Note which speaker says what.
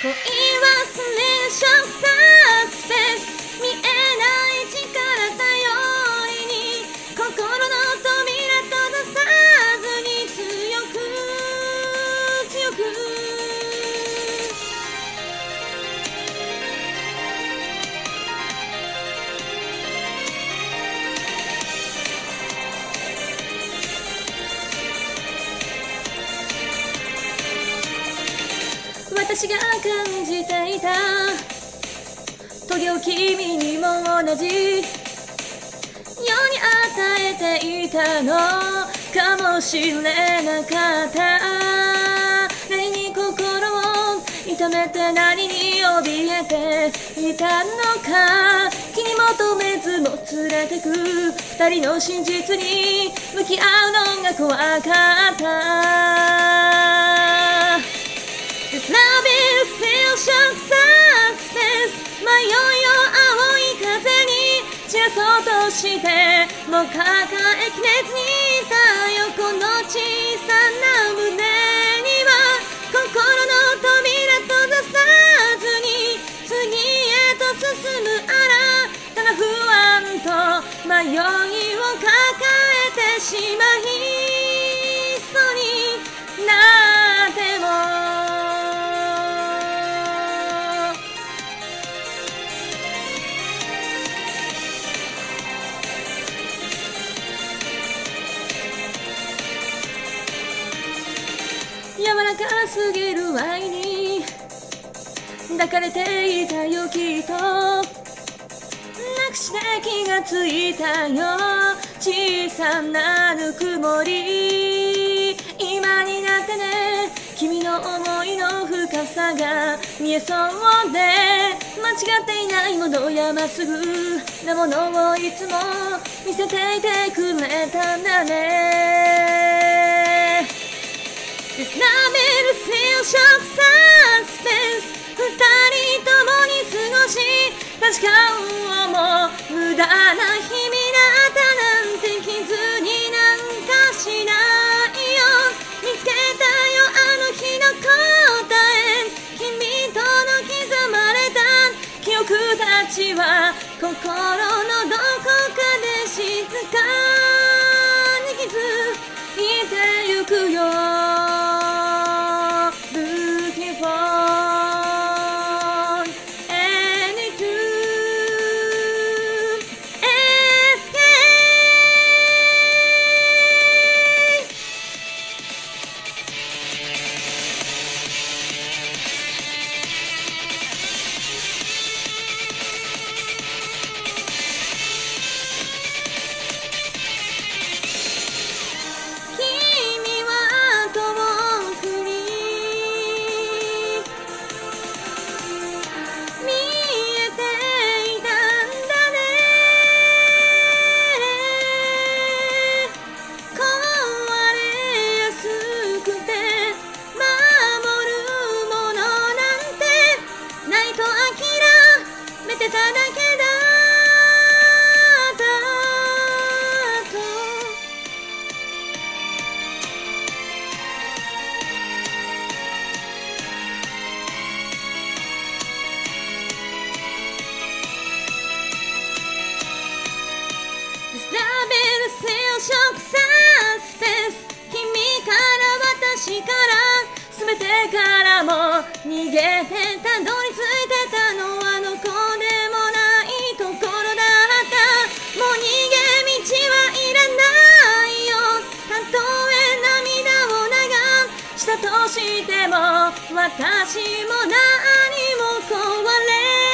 Speaker 1: 恋忘れショッ私が感じていた。トゲを君にも同じ世に与えていたの。かもしれなかった。何に心を痛めて何に怯えていたのか。気に求めずも連れてく。二人の真実に向き合うのが怖かった。としてもう抱えきれずにいたよこの小さな胸には心の扉閉ざさずに次へと進む新たな不安と迷いを抱えてしまいすぎる愛に抱かれていたよきっとなくして気がついたよ小さなぬくもり今になってね君の思いの深さが見えそうで間違っていないものやまっすぐなものをいつも見せていてくれたんだね時間をも無駄な日々だったなんて傷になんかしないよ。見つけたよあの日の答え。君との刻まれた。記憶たちは心のどからも逃げてたどり着いてたのはどこでもないところだった。もう逃げ道はいらないよ。たとえ涙を流したとしても私も何も壊れ